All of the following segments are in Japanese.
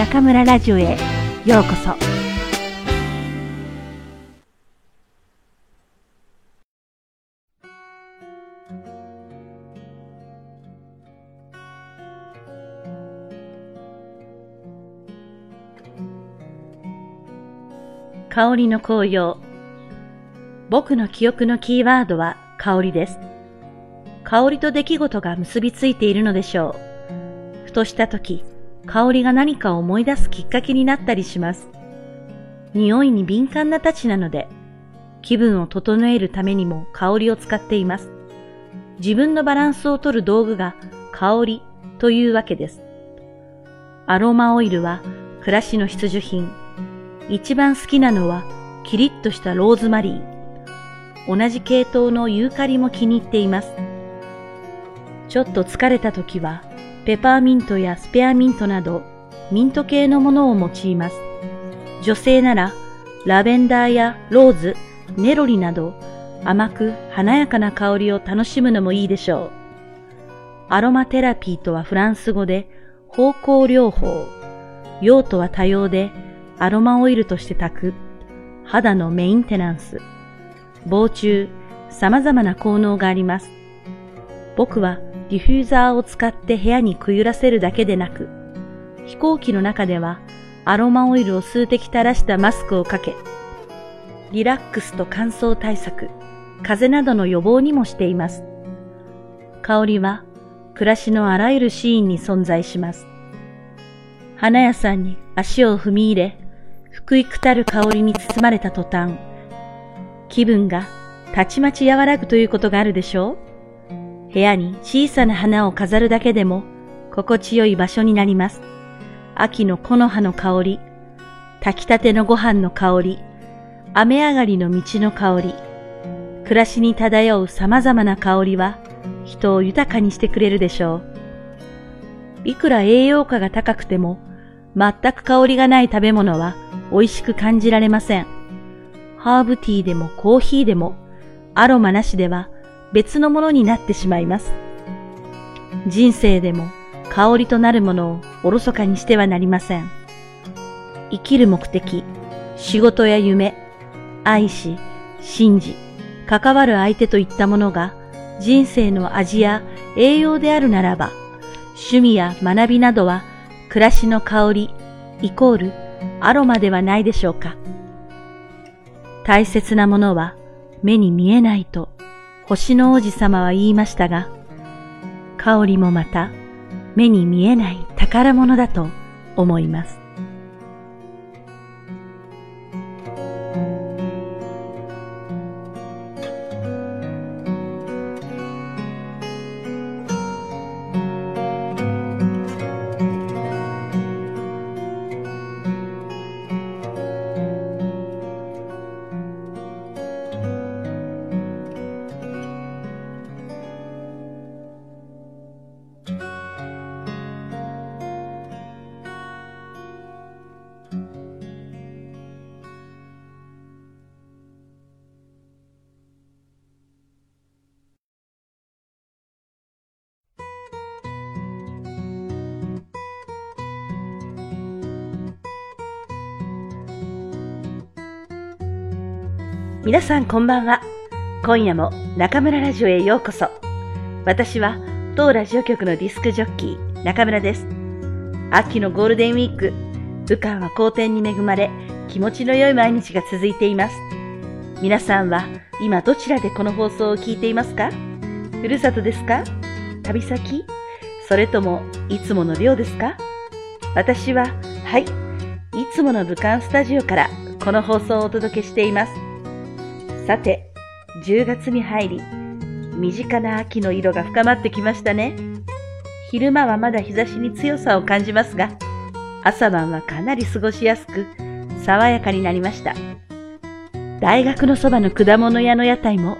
中村ラジオへようこそ。香りの紅葉。僕の記憶のキーワードは香りです。香りと出来事が結びついているのでしょう。ふとした時香りが何かを思い出すきっかけになったりします。匂いに敏感なたちなので、気分を整えるためにも香りを使っています。自分のバランスをとる道具が香りというわけです。アロマオイルは暮らしの必需品。一番好きなのはキリッとしたローズマリー。同じ系統のユーカリも気に入っています。ちょっと疲れた時はペパーミントやスペアミントなどミント系のものを用います。女性ならラベンダーやローズ、ネロリなど甘く華やかな香りを楽しむのもいいでしょう。アロマテラピーとはフランス語で方向療法。用途は多様でアロマオイルとして炊く。肌のメインテナンス。防虫、様々な効能があります。僕はディフューザーを使って部屋にくゆらせるだけでなく、飛行機の中ではアロマオイルを数滴垂らしたマスクをかけ、リラックスと乾燥対策、風邪などの予防にもしています。香りは暮らしのあらゆるシーンに存在します。花屋さんに足を踏み入れ、福井くたる香りに包まれた途端、気分がたちまち和らぐということがあるでしょう？部屋に小さな花を飾るだけでも心地よい場所になります。秋の木の葉の香り、炊きたてのご飯の香り、雨上がりの道の香り、暮らしに漂う様々な香りは人を豊かにしてくれるでしょう。いくら栄養価が高くても全く香りがない食べ物は美味しく感じられません。ハーブティーでもコーヒーでもアロマなしでは別のものになってしまいます。人生でも香りとなるものをおろそかにしてはなりません。生きる目的、仕事や夢、愛し、信じ、関わる相手といったものが人生の味や栄養であるならば、趣味や学びなどは暮らしの香りイコールアロマではないでしょうか。大切なものは目に見えないと星の王子様は言いましたが、香りもまた目に見えない宝物だと思います。皆さんこんばんは。今夜も中村ラジオへようこそ。私は当ラジオ局のディスクジョッキー中村です。秋のゴールデンウィーク、武漢は好天に恵まれ気持ちの良い毎日が続いています。皆さんは今どちらでこの放送を聞いていますか？ふるさとですか？旅先？それともいつもの寮ですか？私は、はい、いつもの武漢スタジオからこの放送をお届けしています。さて、10月に入り、身近な秋の色が深まってきましたね。昼間はまだ日差しに強さを感じますが、朝晩はかなり過ごしやすく、爽やかになりました。大学のそばの果物屋の屋台も、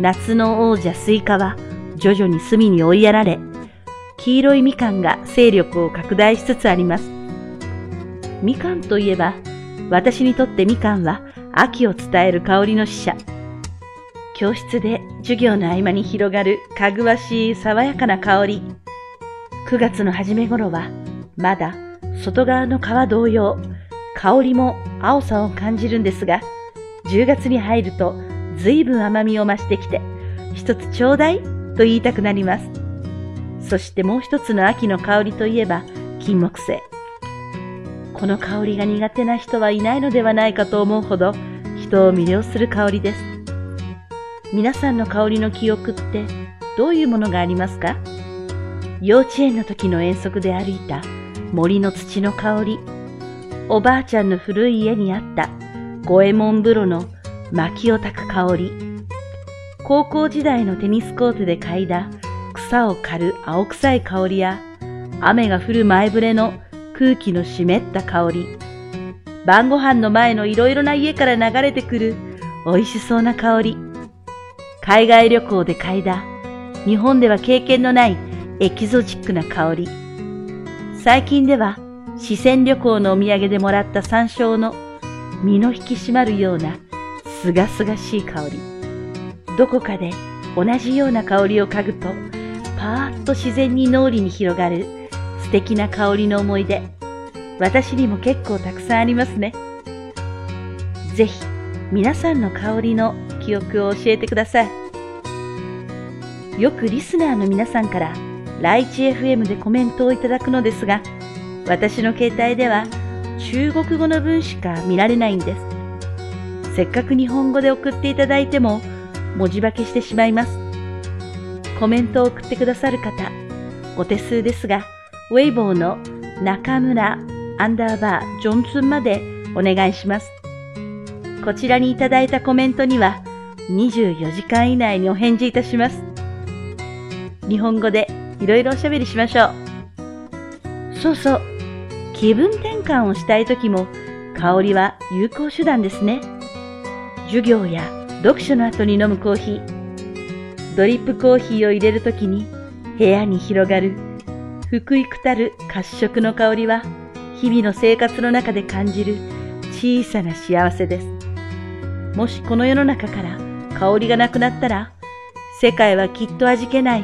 夏の王者スイカは徐々に隅に追いやられ、黄色いみかんが勢力を拡大しつつあります。みかんといえば、私にとってみかんは秋を伝える香りの使者。教室で授業の合間に広がるかぐわしい爽やかな香り。9月の初め頃はまだ外側の皮同様、香りも青さを感じるんですが、10月に入ると随分甘みを増してきて、一つちょうだいと言いたくなります。そしてもう一つの秋の香りといえば、金木犀。この香りが苦手な人はいないのではないかと思うほど、人を魅了する香りです。皆さんの香りの記憶ってどういうものがありますか？幼稚園の時の遠足で歩いた森の土の香り、おばあちゃんの古い家にあった五右衛門風呂の薪を焚く香り、高校時代のテニスコートで嗅いだ草を刈る青臭い香りや、雨が降る前触れの空気の湿った香り、晩ご飯の前のいろいろな家から流れてくる美味しそうな香り、海外旅行で嗅いだ。日本では経験のないエキゾチックな香り、最近では四川旅行のお土産でもらった山椒の身の引き締まるようなすがすがしい香り。どこかで同じような香りを嗅ぐと、パーッと自然に脳裏に広がる敵な香りの思い出。私にも結構たくさんありますね。ぜひ皆さんの香りの記憶を教えてください。よくリスナーの皆さんからライチ FM でコメントをいただくのですが、私の携帯では中国語の文しか見られないんです。せっかく日本語で送っていただいても文字化けしてしまいます。コメントを送ってくださる方、お手数ですが、ウェイボーの中村アンダーバージョンツンまでお願いします。こちらにいただいたコメントには24時間以内にお返事いたします。日本語でいろいろおしゃべりしましょう。そうそう。気分転換をしたい時も香りは有効手段ですね。授業や読書の後に飲むコーヒー、ドリップコーヒーを入れる時に部屋に広がる福井くたる褐色の香りは日々の生活の中で感じる小さな幸せです。もしこの世の中から香りがなくなったら世界はきっと味気ない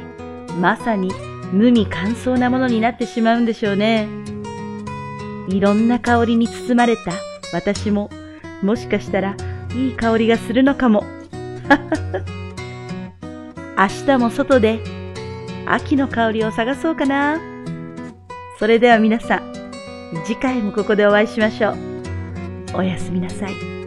まさに無味乾燥なものになってしまうんでしょうね。いろんな香りに包まれた私も、もしかしたらいい香りがするのかも。明日も外で秋の香りを探そうかな。それでは皆さん、次回もここでお会いしましょう。おやすみなさい。